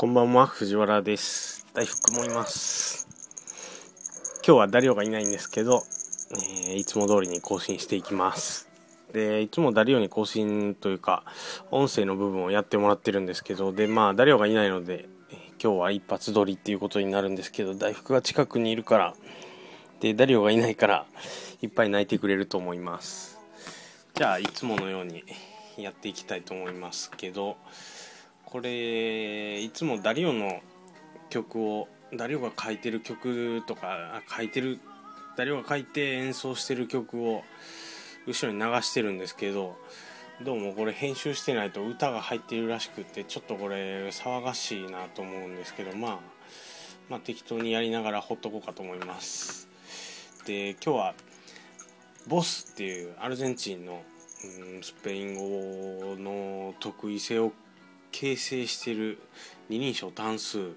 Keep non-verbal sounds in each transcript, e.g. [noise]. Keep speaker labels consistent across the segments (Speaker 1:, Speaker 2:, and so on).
Speaker 1: こんばんは、藤原です。大福もいます。今日はダリオがいないんですけど、えーいつも通りに更新していきます。で、いつもダリオに更新というか、音声の部分をやってもらってるんですけど、で、まあ、ダリオがいないので、えー今日は一発撮りっていうことになるんですけど、大福が近くにいるから、で、ダリオがいないから、いっぱい泣いてくれると思います。じゃあ、いつものようにやっていきたいと思いますけど、これいつもダリオの曲をダリオが書いてる曲とか書いてるダリオが書いて演奏してる曲を後ろに流してるんですけどどうもこれ編集してないと歌が入ってるらしくてちょっとこれ騒がしいなと思うんですけどまあまあ適当にやりながらほっとこうかと思います。で今日はボスっていうアルゼンチンの、うん、スペイン語の得意性を形成している二人称単数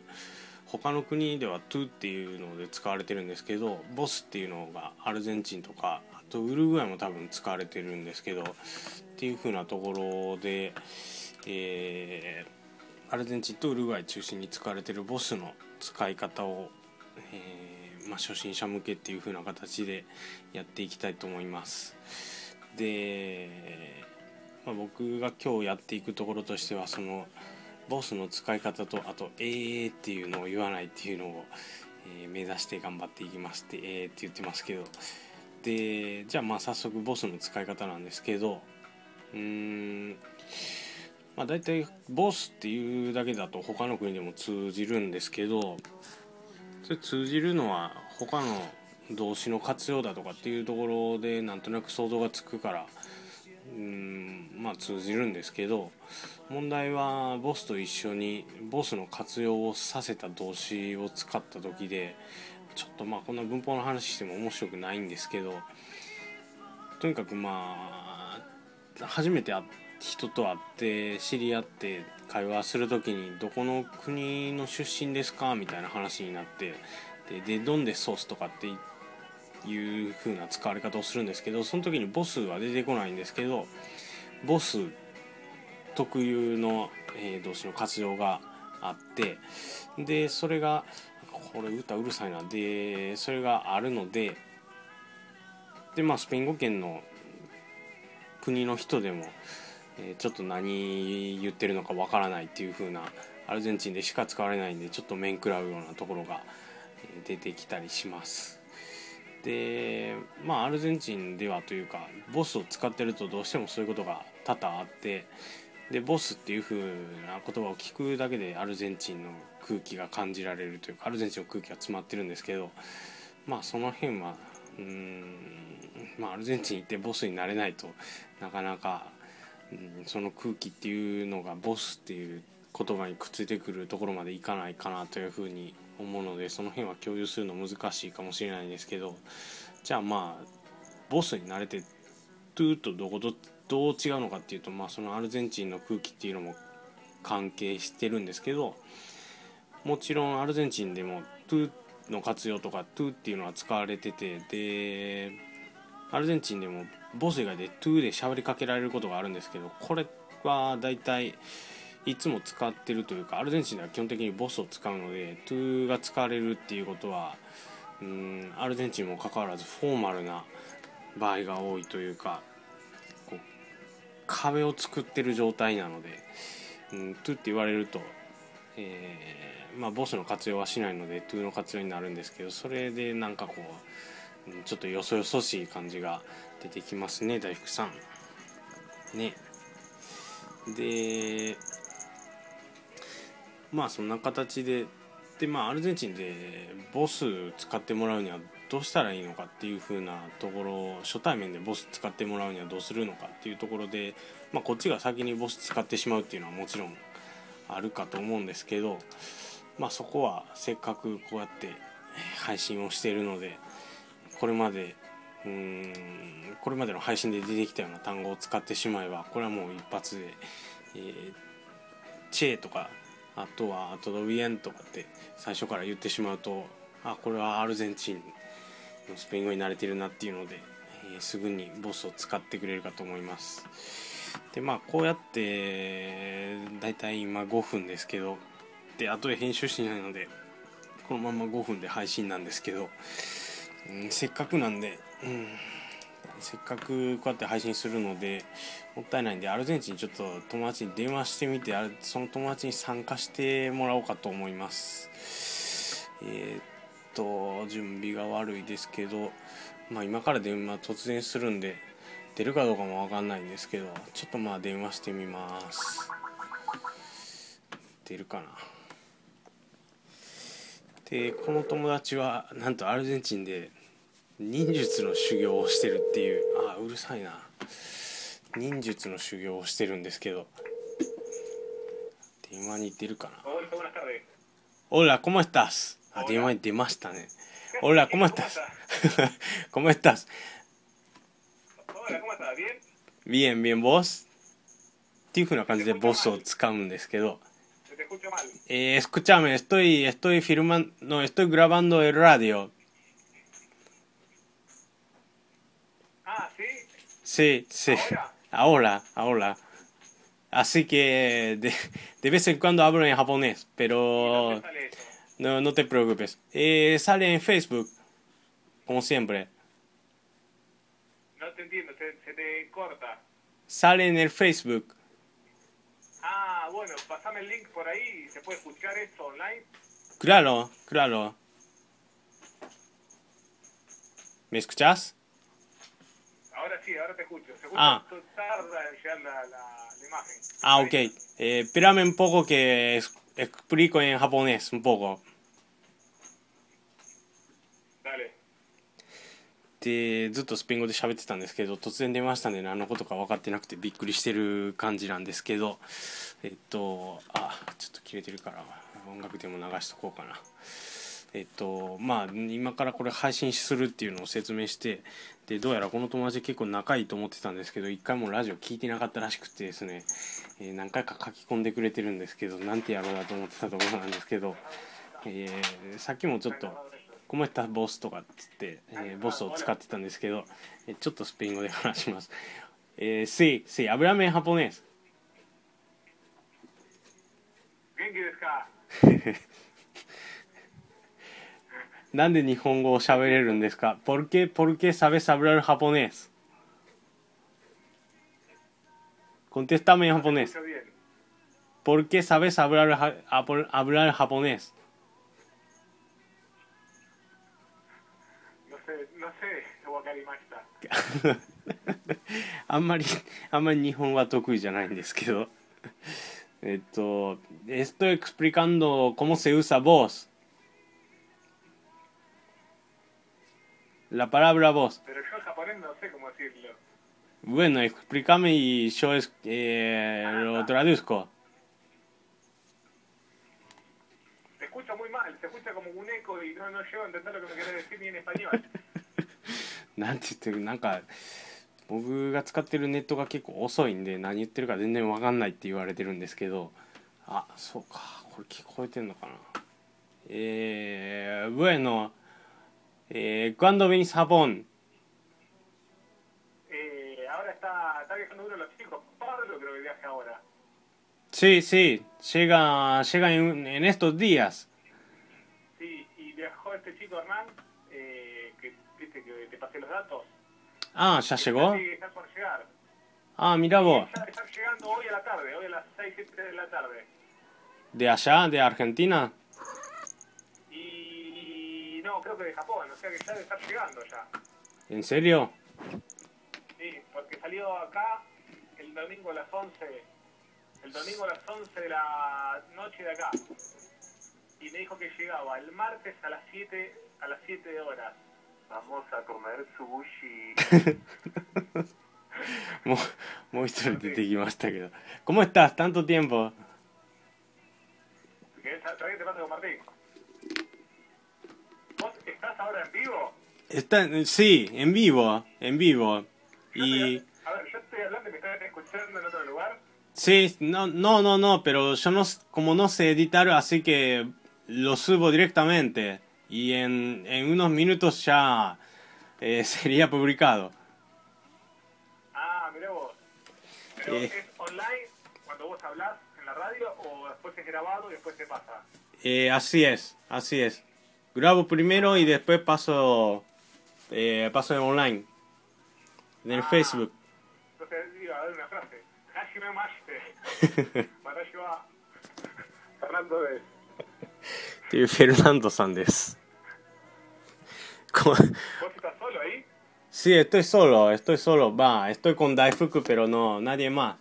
Speaker 1: 他の国では「トゥ」っていうので使われてるんですけど「ボス」っていうのがアルゼンチンとかあとウルグアイも多分使われてるんですけどっていう風なところで、えーアルゼンチンとウルグアイ中心に使われてるボスの使い方を、えーまあ、初心者向けっていう風な形でやっていきたいと思います。でまあ、僕が今日やっていくところとしてはそのボスの使い方とあと「えー」っていうのを言わないっていうのを、えー目指して頑張っていきますって「えー」って言ってますけど。でじゃあまあ早速ボスの使い方なんですけどうーんまあ大体ボスっていうだけだと他の国でも通じるんですけどそれ通じるのは他の動詞の活用だとかっていうところでなんとなく想像がつくからうんまあ通じるんですけど問題はボスと一緒にボスの活用をさせた動詞を使った時でちょっとまあこんな文法の話しても面白くないんですけどとにかくまあ初めて人と会って知り合って会話する時にどこの国の出身ですかみたいな話になってででどんでソースとかって言っていう風な使われ方をするんですけどその時にボスは出てこないんですけどボス特有の、えー動詞の活用があってでそれがこれ歌うるさいなでそれがあるのででまあスペイン語圏の国の人でも、えーちょっと何言ってるのかわからないっていう風なアルゼンチンでしか使われないんでちょっと面食らうようなところが、出てきたりします。でまあアルゼンチンではというかボスを使ってるとどうしてもそういうことが多々あってでボスっていう風な言葉を聞くだけでアルゼンチンの空気が感じられるというかアルゼンチンの空気が詰まってるんですけどまあその辺はうんまあアルゼンチン行ってボスになれないとなかなか、うん、その空気っていうのが vos っていう言葉にくっついてくるところまでいかないかなというふうに思うのでその辺は共有するの難しいかもしれないですけどじゃあまあ vos に慣れて tú とどことどう違うのかっていうと、まあ、そのアルゼンチンの空気っていうのも関係してるんですけどもちろんアルゼンチンでも tú の活用とか tú っていうのは使われててでアルゼンチンでも vos 以外で tú で喋りかけられることがあるんですけどこれはだいたいいつも使ってるというかアルゼンチンでは基本的に vos を使うので tú が使われるっていうことはうんアルゼンチンもかかわらずフォーマルな場合が多いというかこう壁を作ってる状態なので、うん、 tú って言われると、えーまあ、 vos の活用はしないので tú の活用になるんですけどそれでなんかこううんちょっとよそよそしい感じが出てきますね大福さん。ね。でまあそんな形ででまあアルゼンチンでボス使ってもらうにはどうしたらいいのかっていう風なところ初対面でボス使ってもらうにはどうするのかっていうところで、まあ、こっちが先にボス使ってしまうっていうのはもちろんあるかと思うんですけど、まあ、そこはせっかくこうやって配信をしているのでこれまでうーんこれまでの配信で出てきたような単語を使ってしまえばこれはもう一発で、えーチェーとかあとは「トドビエン」とかって最初から言ってしまうとあこれはアルゼンチンのスペイン語に慣れてるなっていうので、えーすぐにボスを使ってくれるかと思います。でまあこうやってだいたい今5分ですけどで後で編集しないのでこのまま5分で配信なんですけど、うん、せっかくなんで、うん、せっかくこうやって配信するのでもったいないんでアルゼンチンちょっと友達に電話してみてその友達に参加してもらおうかと思います。えー、っと準備が悪いですけどまあ今から電話突然するんで出るかどうかも分かんないんですけどちょっとまあ電話してみます。出るかな。でこの友達はなんとアルゼンチンで忍術の修行をしてるっていう。ああうるさいな。忍術の修行をしてるんですけど。電話に出るかな。おラコマスタスあ電話に出ましたね。オラコマス
Speaker 2: タスコ
Speaker 1: マスタスビエンビエンボスっていうふうな感じでボスを使うんですけどえー、スクチャーメン、ス
Speaker 2: トイ、
Speaker 1: ストイ、フィルマン、ノ、ストイ、グラバンド、エルラディオ。Sí, sí.
Speaker 2: ¿Ahora?
Speaker 1: Ahora. Así que de, de vez en cuando hablo en japonés, pero no, no te preocupes. Eh, sale en Facebook, como siempre.
Speaker 2: No te entiendo, se, se te corta.
Speaker 1: Sale en el Facebook.
Speaker 2: Ah, bueno, pasame el link por ahí, ¿se puede escuchar esto online?
Speaker 1: Claro, claro. ¿Me escuchas?
Speaker 2: Ahora sí, ahora te escucho. Se escucha
Speaker 1: Ah.
Speaker 2: tarda en llegar la, la, la imagen.
Speaker 1: Ah, ok. Eh, espérame un poco que es- explico en japonés, un poco.
Speaker 2: Dale.
Speaker 1: でずっとスペイン語で喋ってたんですけど突然出ましたんで何のことか分かってなくてびっくりしてる感じなんですけどえっとあちょっと切れてるから音楽でも流しとこうかなえっとまあ今からこれ配信するっていうのを説明してでどうやらこの友達結構仲いいと思ってたんですけど一回もラジオ聞いてなかったらしくてですね、えー何回か書き込んでくれてるんですけどなんてやろうだと思ってたところなんですけど、えーさっきもちょっとコメタボスとかっつって、えーボスを使ってたんですけど、えーちょっとスペイン語で話します。えー、sí, sí, háblame en japonés.
Speaker 2: 元気ですか？[laughs]
Speaker 1: なんで日本語を喋れるんですか ¿Por qué, por qué sabes hablar japonés? Contéstame en japonés. ¿Por qué sabes hablar, ja- habl- hablar japonés?
Speaker 2: のせ、のせ、わかりました。
Speaker 1: あんまり、あんまり日本は得意じゃないんですけど。えっと、estoy explicando cómo se usa voz. La palabra voz.
Speaker 2: Pero yo en japonés no sé cómo decirlo.
Speaker 1: Bueno, explícame y yo es, eh, lo traduzco.
Speaker 2: Te escucho muy mal, se escucha como un eco y no, no llego a entender lo que me querés decir ni en español.
Speaker 1: なんて言ってるなんか僕が使ってるネットが結構遅いんで何言ってるか全然わかんないって言われてるんですけどあそうかこれ聞こえてんのかなえー、bueno eh, ¿cuándo venís a Japón?
Speaker 2: Eh, ahora está, está viajando uno de los chicos, Pablo creo que viaja ahora.
Speaker 1: Sí, sí, llega, llega en, en estos días.
Speaker 2: Sí, y viajó este chico Hernán, eh, que viste que te pasé los datos.
Speaker 1: Ah, ¿ya llegó?
Speaker 2: Sí, está por llegar.
Speaker 1: Ah, mira vos,
Speaker 2: Está, está llegando hoy a la tarde, hoy a las 6, 7 de la tarde.
Speaker 1: ¿de allá, de Argentina?
Speaker 2: creo que de Japón, o sea que ya debe estar llegando ya.
Speaker 1: ¿En serio?
Speaker 2: Sí, porque salió acá el domingo a las 11, el domingo a las 11 de la noche de acá. Y me dijo que llegaba el martes a las 7, a las 7 horas. Vamos a comer sushi. [laughs]
Speaker 1: muy que ¿Cómo estás? Tanto tiempo.
Speaker 2: ¿Qué? ¿Sabés con Martín? ¿Vos estás ahora en vivo?
Speaker 1: Está, sí, en vivo, en vivo.
Speaker 2: Yo
Speaker 1: Y
Speaker 2: estoy- a ver, yo estoy hablando y me están escuchando en otro lugar.
Speaker 1: sí, no, no, no, no, pero yo no, como no sé editar, así que lo subo directamente. Y en, en unos minutos ya eh, [laughs] sería publicado.
Speaker 2: Ah, mirá vos. Pero
Speaker 1: Eh.
Speaker 2: es online cuando vos hablás en la radio. radio o después es grabado y después se pasa?
Speaker 1: Eh, así es, así es grabo primero y después paso, eh, paso en online, en el
Speaker 2: ah.
Speaker 1: Facebook.
Speaker 2: Entonces, diga, a ver una frase. [laughs] Fernando de...
Speaker 1: Sí, Fernando Sandes. ¿Cómo?
Speaker 2: ¿Vos estás solo ahí?
Speaker 1: Sí, estoy solo, estoy solo. Va, estoy con Daifuku, pero no, nadie más.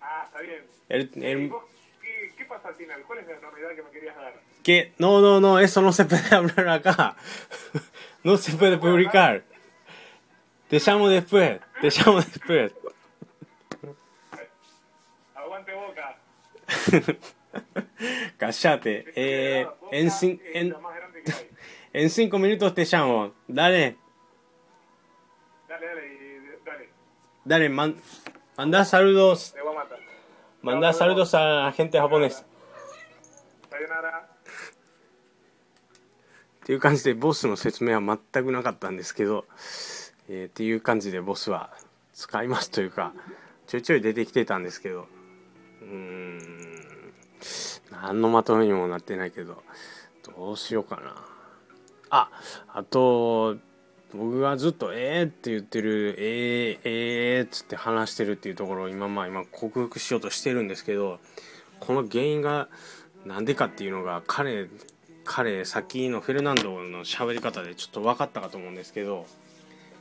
Speaker 2: Ah, está bien.
Speaker 1: El
Speaker 2: final? ¿Cuál es la novedad que me querías dar?
Speaker 1: que no, no, no, eso no se puede [laughs] hablar acá. No se puede publicar. Te llamo después, te llamo después.
Speaker 2: Aguante boca. [laughs]
Speaker 1: Cállate. Eh, en, en, [laughs] en cinco minutos te llamo. Dale,
Speaker 2: Dale, dale, dale.
Speaker 1: dale, man, manda saludos.
Speaker 2: Te voy a matar.
Speaker 1: Manda saludos a la gente japonesa.
Speaker 2: Sayonara.
Speaker 1: っていう感じでボスの説明は全くなかったんですけど、えーっていう感じでボスは使いますというかちょいちょい出てきてたんですけどうーん何のまとめにもなってないけどどうしようかなああと僕がずっと「えー」って言ってる「えー、えー」っつって話してるっていうところを今まあ今克服しようとしてるんですけどこの原因がなんでかっていうのが彼彼さっきのフェルナンドの喋り方でちょっと分かったかと思うんですけど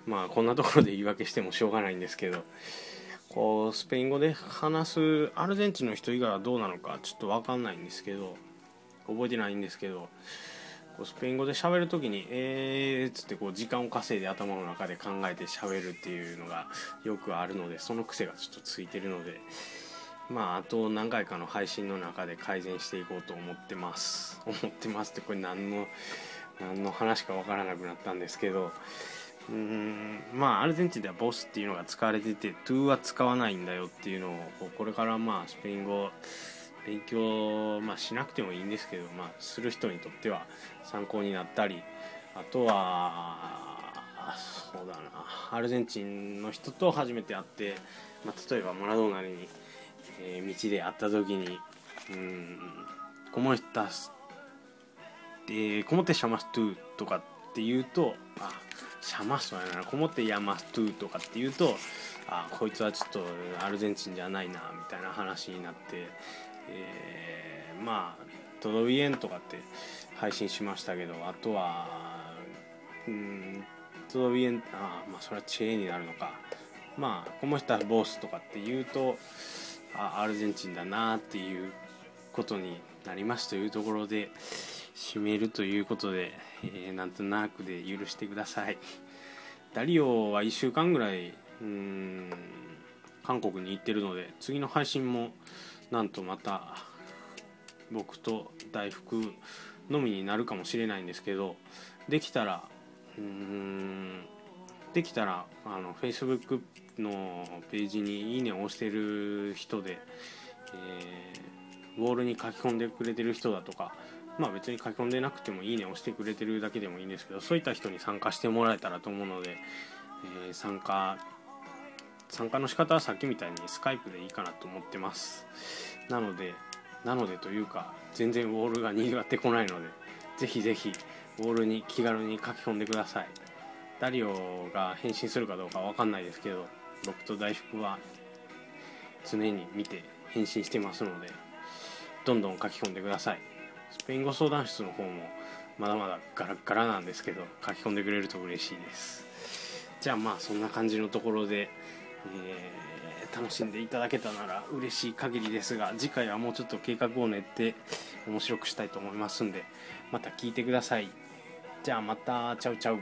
Speaker 1: まあこんなところで言い訳してもしょうがないんですけどこうスペイン語で話すアルゼンチンの人以外はどうなのかちょっと分かんないんですけど覚えてないんですけどこうスペイン語で喋る時に「えー」っつってこう時間を稼いで頭の中で考えて喋るっていうのがよくあるのでその癖がちょっとついてるので。まああと何回かの配信の中で改善していこうと思ってます。[laughs] 思ってます。ってこれ何の何の話か分からなくなったんですけど。うんまあアルゼンチンではボスっていうのが使われててトゥーは使わないんだよっていうのをこうこれからまあスペイン語勉強、まあ、しなくてもいいんですけど、まあ、する人にとっては参考になったりあとはそうだなアルゼンチンの人と初めて会って、まあ、例えばマラドーナにえー道で会った時に「うん「コモエスタス」えー「コモテシャマストゥ」とかって言うと「あシャマスはなコモテヤマストゥ」とかって言うと「あこいつはちょっとアルゼンチンじゃないな」みたいな話になって、えーまあ「トドビエン」とかって配信しましたけどあとはうんトドビエンあまあそれはチェーンになるのか。まあ「コモエスタボス」とかって言うとあアルゼンチンだなっていうことになりますというところで締めるということで、えーなんとなくで許してください。ダリオは1週間ぐらいうん韓国に行ってるので次の配信もなんとまた僕と大福のみになるかもしれないんですけどできたらうーんできたらあの Facebook のページに「いいね」を押してる人で、えーウォールに書き込んでくれてる人だとかまあ別に書き込んでなくても「いいね」を押してくれてるだけでもいいんですけどそういった人に参加してもらえたらと思うので、えー参加参加の仕方はさっきみたいにスカイプでいいかなと思ってます。なのでなのでというか全然ウォールが賑わってこないのでぜひぜひウォールに気軽に書き込んでください。ダリオが返信するかどうかわかんないですけど僕と大福は常に見て返信してますのでどんどん書き込んでください。スペイン語相談室の方もまだまだガラッガラなんですけど書き込んでくれると嬉しいです。じゃあまあそんな感じのところで、えー楽しんでいただけたなら嬉しい限りですが次回はもうちょっと計画を練って面白くしたいと思いますんでまた聞いてください。じゃあまたチャウチャウ。